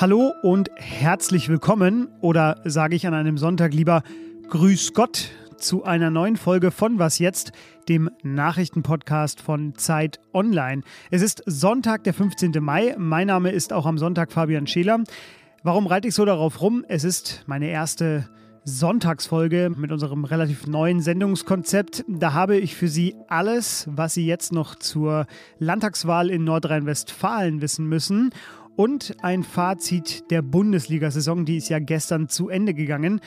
Hallo und herzlich willkommen oder sage ich an einem Sonntag lieber Grüß Gott zu einer neuen Folge von Was jetzt, dem Nachrichtenpodcast von Zeit Online. Es ist Sonntag, der 15. Mai. Mein Name ist auch am Sonntag Fabian Scheler. Warum reite ich so darauf rum? Es ist meine erste Sonntagsfolge mit unserem relativ neuen Sendungskonzept. Da habe ich für Sie alles, was Sie jetzt noch zur Landtagswahl in Nordrhein-Westfalen wissen müssen. Und ein Fazit der Bundesliga-Saison, die ist ja gestern zu Ende gegangen.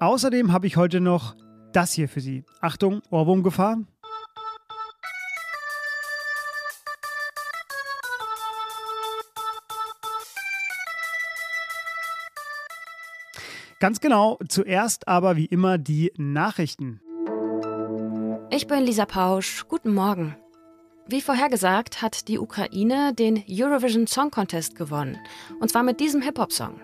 Außerdem habe ich heute noch das hier für Sie. Achtung, Ohrwurmgefahr. Ganz genau, zuerst aber wie immer die Nachrichten. Ich bin Lisa Pausch, guten Morgen. Wie vorhergesagt hat die Ukraine den Eurovision Song Contest gewonnen. Und zwar mit diesem Hip-Hop-Song.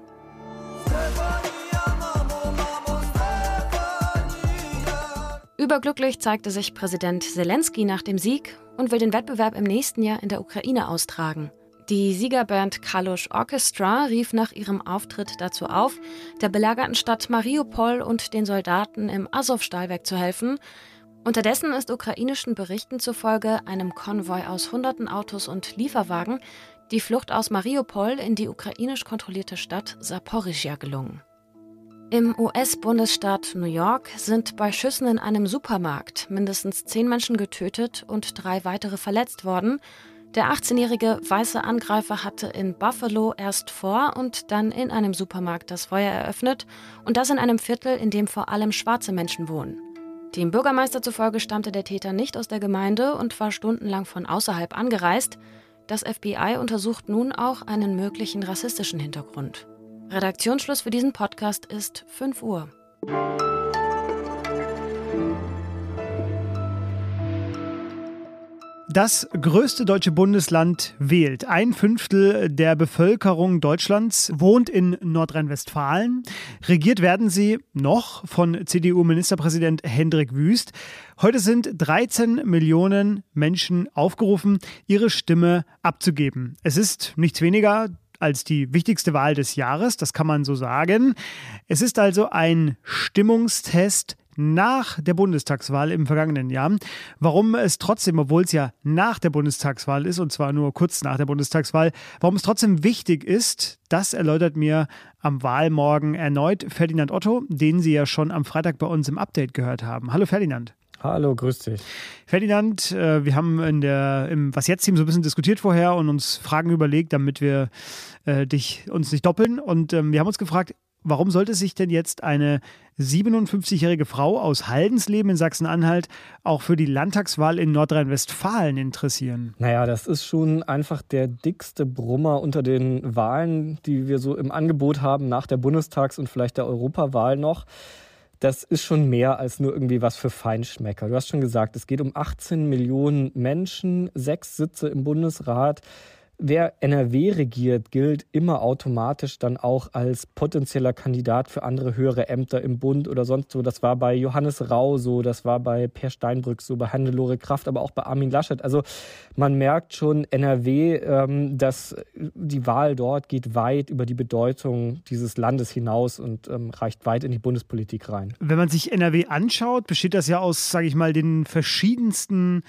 Überglücklich zeigte sich Präsident Zelensky nach dem Sieg und will den Wettbewerb im nächsten Jahr in der Ukraine austragen. Die Siegerband Kalush Orchestra rief nach ihrem Auftritt dazu auf, der belagerten Stadt Mariupol und den Soldaten im Azov-Stahlwerk zu helfen. Unterdessen ist ukrainischen Berichten zufolge einem Konvoi aus hunderten Autos und Lieferwagen die Flucht aus Mariupol in die ukrainisch kontrollierte Stadt Saporizhia gelungen. Im US-Bundesstaat New York sind bei Schüssen in einem Supermarkt mindestens zehn Menschen getötet und drei weitere verletzt worden. Der 18-jährige weiße Angreifer hatte in Buffalo erst vor und dann in einem Supermarkt das Feuer eröffnet und das in einem Viertel, in dem vor allem schwarze Menschen wohnen. Dem Bürgermeister zufolge stammte der Täter nicht aus der Gemeinde und war stundenlang von außerhalb angereist. Das FBI untersucht nun auch einen möglichen rassistischen Hintergrund. Redaktionsschluss für diesen Podcast ist 5 Uhr. Das größte deutsche Bundesland wählt. Ein Fünftel der Bevölkerung Deutschlands wohnt in Nordrhein-Westfalen. Regiert werden sie noch von CDU-Ministerpräsident Hendrik Wüst. Heute sind 13 Millionen Menschen aufgerufen, ihre Stimme abzugeben. Es ist nichts weniger als die wichtigste Wahl des Jahres, das kann man so sagen. Es ist also ein Stimmungstest nach der Bundestagswahl im vergangenen Jahr. Warum es trotzdem, obwohl es ja nach der Bundestagswahl ist, und zwar nur kurz nach der Bundestagswahl, warum es trotzdem wichtig ist, das erläutert mir am Wahlmorgen erneut Ferdinand Otto, den Sie ja schon am Freitag bei uns im Update gehört haben. Hallo Ferdinand. Hallo, grüß dich. Ferdinand, äh, wir haben in der, im Was jetzt-Team so ein bisschen diskutiert vorher und uns Fragen überlegt, damit wir äh, dich, uns nicht doppeln. Und ähm, wir haben uns gefragt, warum sollte sich denn jetzt eine 57-jährige Frau aus Haldensleben in Sachsen-Anhalt auch für die Landtagswahl in Nordrhein-Westfalen interessieren? Naja, das ist schon einfach der dickste Brummer unter den Wahlen, die wir so im Angebot haben nach der Bundestags- und vielleicht der Europawahl noch. Das ist schon mehr als nur irgendwie was für Feinschmecker. Du hast schon gesagt, es geht um 18 Millionen Menschen, sechs Sitze im Bundesrat. Wer NRW regiert, gilt immer automatisch dann auch als potenzieller Kandidat für andere höhere Ämter im Bund oder sonst so. Das war bei Johannes Rau so, das war bei Per Steinbrück so, bei Hannelore Kraft, aber auch bei Armin Laschet. Also man merkt schon, NRW, ähm, dass die Wahl dort geht weit über die Bedeutung dieses Landes hinaus und ähm, reicht weit in die Bundespolitik rein. Wenn man sich NRW anschaut, besteht das ja aus, sage ich mal, den verschiedensten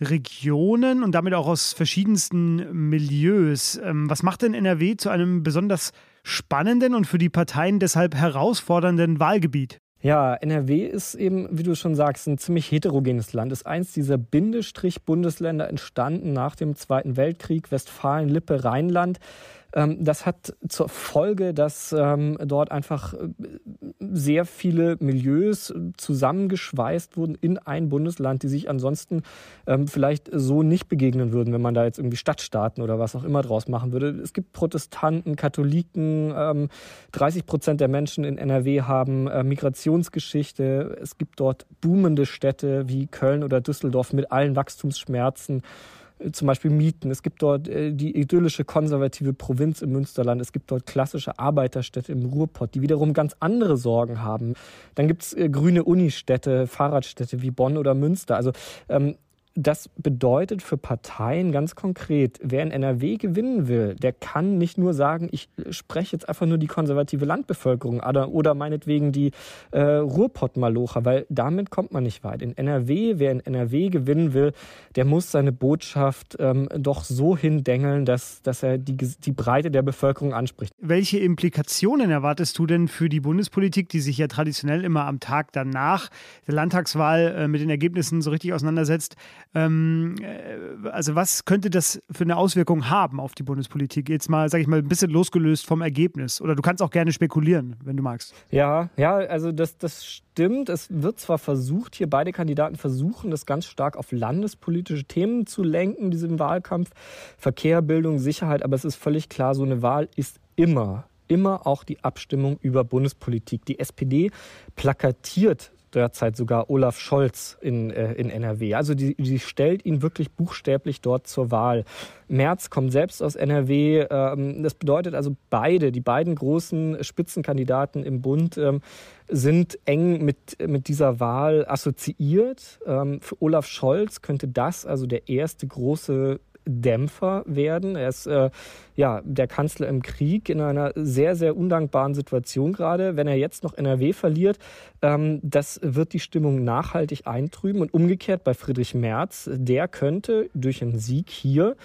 Regionen und damit auch aus verschiedensten Milieus. Ähm, was macht denn NRW zu einem besonders spannenden und für die Parteien deshalb herausfordernden Wahlgebiet? Ja, NRW ist eben, wie du schon sagst, ein ziemlich heterogenes Land. Ist eins dieser Bindestrich-Bundesländer entstanden nach dem Zweiten Weltkrieg, Westfalen, Lippe, Rheinland. Ähm, das hat zur Folge, dass ähm, dort einfach äh, sehr viele Milieus zusammengeschweißt wurden in ein Bundesland, die sich ansonsten ähm, vielleicht so nicht begegnen würden, wenn man da jetzt irgendwie Stadtstaaten oder was auch immer draus machen würde. Es gibt Protestanten, Katholiken, 30 Prozent der Menschen in NRW haben äh, Migrationsgeschichte. Es gibt dort boomende Städte wie Köln oder Düsseldorf mit allen Wachstumsschmerzen zum Beispiel Mieten. Es gibt dort äh, die idyllische konservative Provinz im Münsterland. Es gibt dort klassische Arbeiterstädte im Ruhrpott, die wiederum ganz andere Sorgen haben. Dann gibt es äh, grüne Unistädte, Fahrradstädte wie Bonn oder Münster. Also ähm, das bedeutet für Parteien ganz konkret, wer in NRW gewinnen will, der kann nicht nur sagen, ich spreche jetzt einfach nur die konservative Landbevölkerung oder, oder meinetwegen die äh, Ruhrpott-Malocher, weil damit kommt man nicht weit. In NRW, wer in NRW gewinnen will, der muss seine Botschaft ähm, doch so hindengeln, dass, dass er die, die Breite der Bevölkerung anspricht. Welche Implikationen erwartest du denn für die Bundespolitik, die sich ja traditionell immer am Tag danach der Landtagswahl äh, mit den Ergebnissen so richtig auseinandersetzt? Ähm, äh, also was könnte das für eine Auswirkung haben auf die Bundespolitik? Jetzt mal, sage ich mal, ein bisschen losgelöst vom Ergebnis. Oder du kannst auch gerne spekulieren, wenn du magst. Ja, ja, also das, das stimmt. Es wird zwar versucht, hier beide Kandidaten versuchen, das ganz stark auf landespolitische Themen zu lenken, diesem Wahlkampf. Verkehr, Bildung, Sicherheit, aber es ist völlig klar, so eine Wahl ist immer immer auch die Abstimmung über Bundespolitik. Die SPD plakatiert derzeit sogar Olaf Scholz in, äh, in NRW. Also die, die stellt ihn wirklich buchstäblich dort zur Wahl. Merz kommt selbst aus NRW. Ähm, das bedeutet also beide, die beiden großen Spitzenkandidaten im Bund ähm, sind eng mit, mit dieser Wahl assoziiert. Ähm, für Olaf Scholz könnte das also der erste große Dämpfer werden. Er ist äh, ja der Kanzler im Krieg in einer sehr, sehr undankbaren Situation gerade. Wenn er jetzt noch NRW verliert, ähm, das wird die Stimmung nachhaltig eintrüben. Und umgekehrt bei Friedrich Merz, der könnte durch einen Sieg hier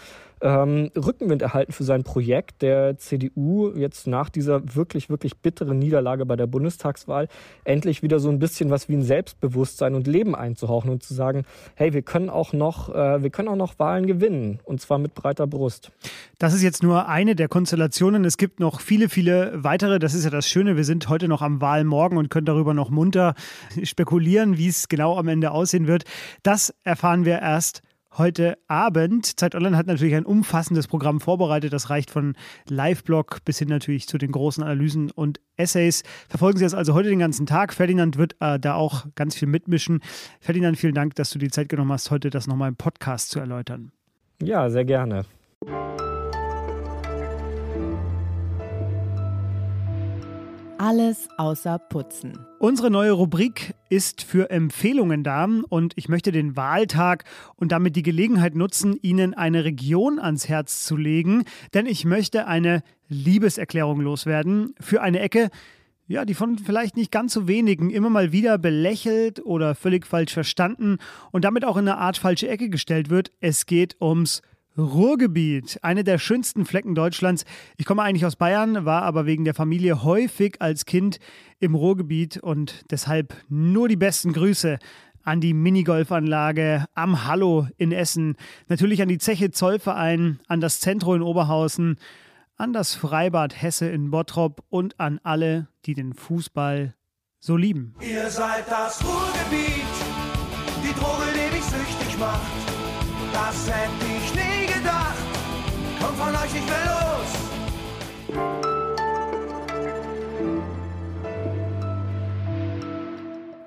ähm, Rückenwind erhalten für sein Projekt der CDU jetzt nach dieser wirklich, wirklich bitteren Niederlage bei der Bundestagswahl endlich wieder so ein bisschen was wie ein Selbstbewusstsein und Leben einzuhauchen und zu sagen, hey, wir können auch noch, äh, wir können auch noch Wahlen gewinnen und zwar mit breiter Brust. Das ist jetzt nur eine der Konstellationen. Es gibt noch viele, viele weitere. Das ist ja das Schöne. Wir sind heute noch am Wahlmorgen und können darüber noch munter spekulieren, wie es genau am Ende aussehen wird. Das erfahren wir erst heute Abend. Zeit Online hat natürlich ein umfassendes Programm vorbereitet. Das reicht von Live-Blog bis hin natürlich zu den großen Analysen und Essays. Verfolgen Sie das also heute den ganzen Tag. Ferdinand wird äh, da auch ganz viel mitmischen. Ferdinand, vielen Dank, dass du die Zeit genommen hast, heute das nochmal im Podcast zu erläutern. Ja, sehr gerne. Alles außer Putzen. Unsere neue Rubrik ist für Empfehlungen da und ich möchte den Wahltag und damit die Gelegenheit nutzen, Ihnen eine Region ans Herz zu legen, denn ich möchte eine Liebeserklärung loswerden für eine Ecke, ja, die von vielleicht nicht ganz so wenigen immer mal wieder belächelt oder völlig falsch verstanden und damit auch in eine Art falsche Ecke gestellt wird. Es geht ums Ruhrgebiet, eine der schönsten Flecken Deutschlands. Ich komme eigentlich aus Bayern, war aber wegen der Familie häufig als Kind im Ruhrgebiet und deshalb nur die besten Grüße an die Minigolfanlage am Hallo in Essen, natürlich an die Zeche Zollverein, an das Zentrum in Oberhausen, an das Freibad Hesse in Bottrop und an alle, die den Fußball so lieben. Ihr seid das Ruhrgebiet, die Droge, die mich süchtig macht. Das nicht komm von euch nicht mehr los.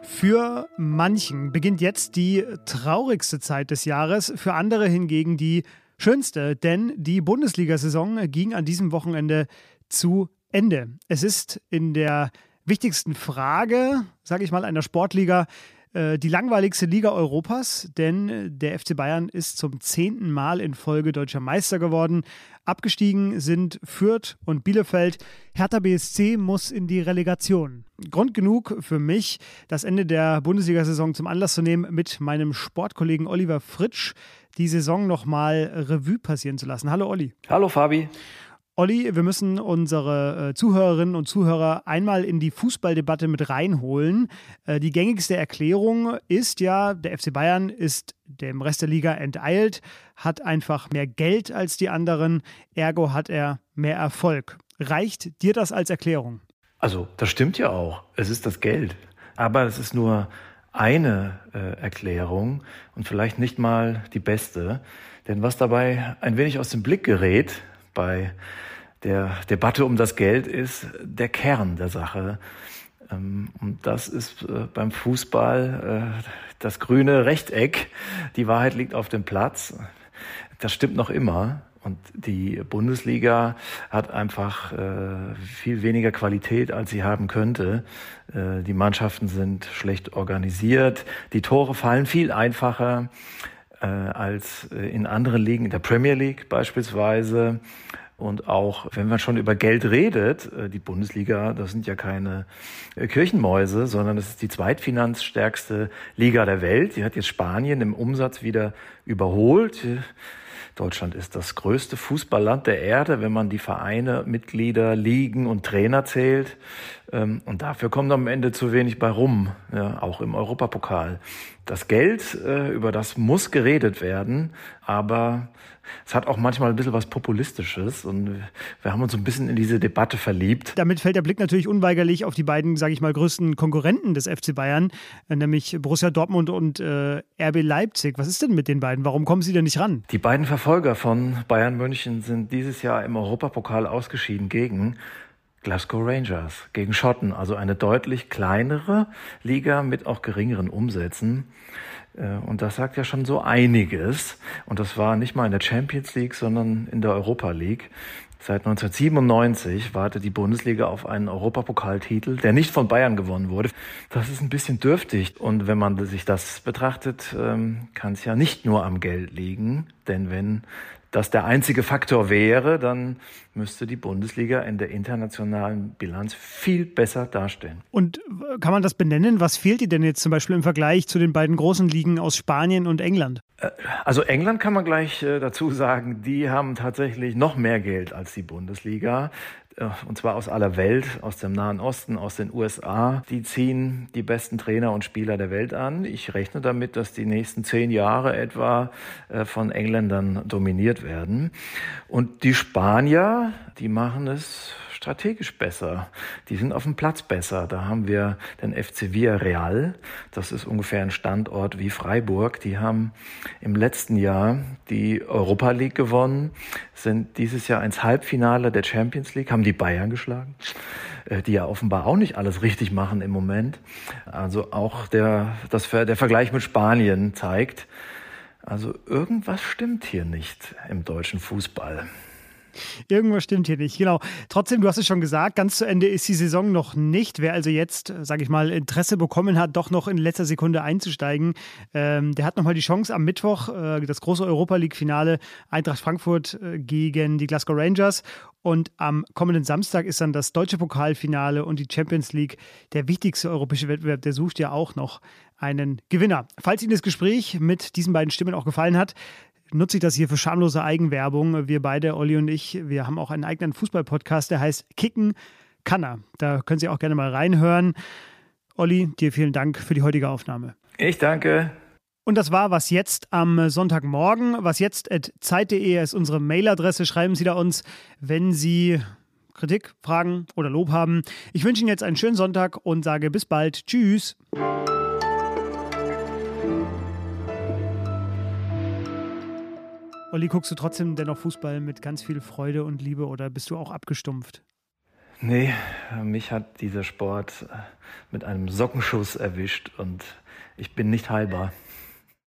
Für manchen beginnt jetzt die traurigste Zeit des Jahres, für andere hingegen die schönste, denn die Bundesliga-Saison ging an diesem Wochenende zu Ende. Es ist in der wichtigsten Frage, sage ich mal, einer Sportliga die langweiligste Liga Europas, denn der FC Bayern ist zum zehnten Mal in Folge deutscher Meister geworden. Abgestiegen sind Fürth und Bielefeld. Hertha BSC muss in die Relegation. Grund genug für mich, das Ende der Bundesliga-Saison zum Anlass zu nehmen, mit meinem Sportkollegen Oliver Fritsch die Saison nochmal Revue passieren zu lassen. Hallo Olli. Hallo Fabi. Olli, wir müssen unsere äh, Zuhörerinnen und Zuhörer einmal in die Fußballdebatte mit reinholen. Äh, die gängigste Erklärung ist ja, der FC Bayern ist dem Rest der Liga enteilt, hat einfach mehr Geld als die anderen, ergo hat er mehr Erfolg. Reicht dir das als Erklärung? Also, das stimmt ja auch. Es ist das Geld. Aber es ist nur eine äh, Erklärung und vielleicht nicht mal die beste. Denn was dabei ein wenig aus dem Blick gerät, bei der Debatte um das Geld ist der Kern der Sache. Ähm, und das ist äh, beim Fußball äh, das grüne Rechteck. Die Wahrheit liegt auf dem Platz. Das stimmt noch immer. Und die Bundesliga hat einfach äh, viel weniger Qualität, als sie haben könnte. die Mannschaften sind schlecht organisiert. Die Tore fallen viel einfacher. Äh, als äh, in anderen Ligen, in der Premier League beispielsweise. Und auch wenn man schon über Geld redet, äh, die Bundesliga, das sind ja keine äh, Kirchenmäuse, sondern das ist die zweitfinanzstärkste Liga der Welt. Die hat jetzt Spanien im Umsatz wieder überholt. Deutschland ist das größte Fußballland der Erde, wenn man die Vereine, Mitglieder, Ligen und Trainer zählt. Ähm, und dafür kommt am Ende zu wenig bei rum, ja, auch im Europapokal. Das Geld, äh, über das muss geredet werden, aber es hat auch manchmal ein bisschen was Populistisches und wir haben uns ein bisschen in diese Debatte verliebt. Damit fällt der Blick natürlich unweigerlich auf die beiden, sage ich mal, größten Konkurrenten des FC Bayern, nämlich Borussia Dortmund und äh, RB Leipzig. Was ist denn mit den beiden? Warum kommen sie denn nicht ran? Die beiden Verfolger von Bayern München sind dieses Jahr im Europapokal ausgeschieden gegen Glasgow Rangers, gegen Schotten, also eine deutlich kleinere Liga mit auch geringeren Umsätzen. Äh, und das sagt ja schon so einiges. Und das war nicht mal in der Champions League, sondern in der Europa League. Seit 1997 wartet die Bundesliga auf einen Europapokaltitel, der nicht von Bayern gewonnen wurde. Das ist ein bisschen dürftig. Und wenn man sich das betrachtet, ähm, kann es ja nicht nur am Geld liegen. Denn wenn das der einzige Faktor wäre, dann müsste die Bundesliga in der internationalen Bilanz viel besser dastehen. Und kann man das benennen? Was fehlt dir denn jetzt zum Beispiel im Vergleich zu den beiden großen Ligen aus Spanien und England? Äh, also England kann man gleich äh, dazu sagen, die haben tatsächlich noch mehr Geld als die Bundesliga. Äh, und zwar aus aller Welt, aus dem Nahen Osten, aus den USA. Die ziehen die besten Trainer und Spieler der Welt an. Ich rechne damit, dass die nächsten zehn Jahre etwa äh, von Engländern dominiert werden. Und die Spanier, die machen es strategisch besser. Die sind auf dem Platz besser. Da haben wir den FC Villarreal. Das ist ungefähr ein Standort wie Freiburg. Die haben im letzten Jahr die Europa League gewonnen, sind dieses Jahr ins Halbfinale der Champions League, haben die Bayern geschlagen, äh, die ja offenbar auch nicht alles richtig machen im Moment. Also auch der, das, der Vergleich mit Spanien zeigt, also irgendwas stimmt hier nicht im deutschen Fußball. Irgendwas stimmt hier nicht, genau. Trotzdem, du hast es schon gesagt, ganz zu Ende ist die Saison noch nicht. Wer also jetzt, sage ich mal, Interesse bekommen hat, doch noch in letzter Sekunde einzusteigen, ähm, der hat nochmal die Chance am Mittwoch, äh, das große Europa League-Finale Eintracht Frankfurt äh, gegen die Glasgow Rangers. Und am kommenden Samstag ist dann das deutsche Pokalfinale und die Champions League, der wichtigste europäische Wettbewerb, der sucht ja auch noch einen Gewinner. Falls Ihnen das Gespräch mit diesen beiden Stimmen auch gefallen hat, nutze ich das hier für schamlose Eigenwerbung. Wir beide, Olli und ich, wir haben auch einen eigenen Fußball-Podcast, der heißt Kicken Kanner. Da können Sie auch gerne mal reinhören. Olli, dir vielen Dank für die heutige Aufnahme. Ich danke. Und das war was jetzt am Sonntagmorgen. Was jetzt at zeit.de ist unsere Mailadresse. Schreiben Sie da uns, wenn Sie Kritik, Fragen oder Lob haben. Ich wünsche Ihnen jetzt einen schönen Sonntag und sage bis bald. Tschüss. Olli, guckst du trotzdem dennoch Fußball mit ganz viel Freude und Liebe oder bist du auch abgestumpft? Nee, mich hat dieser Sport mit einem Sockenschuss erwischt und ich bin nicht heilbar.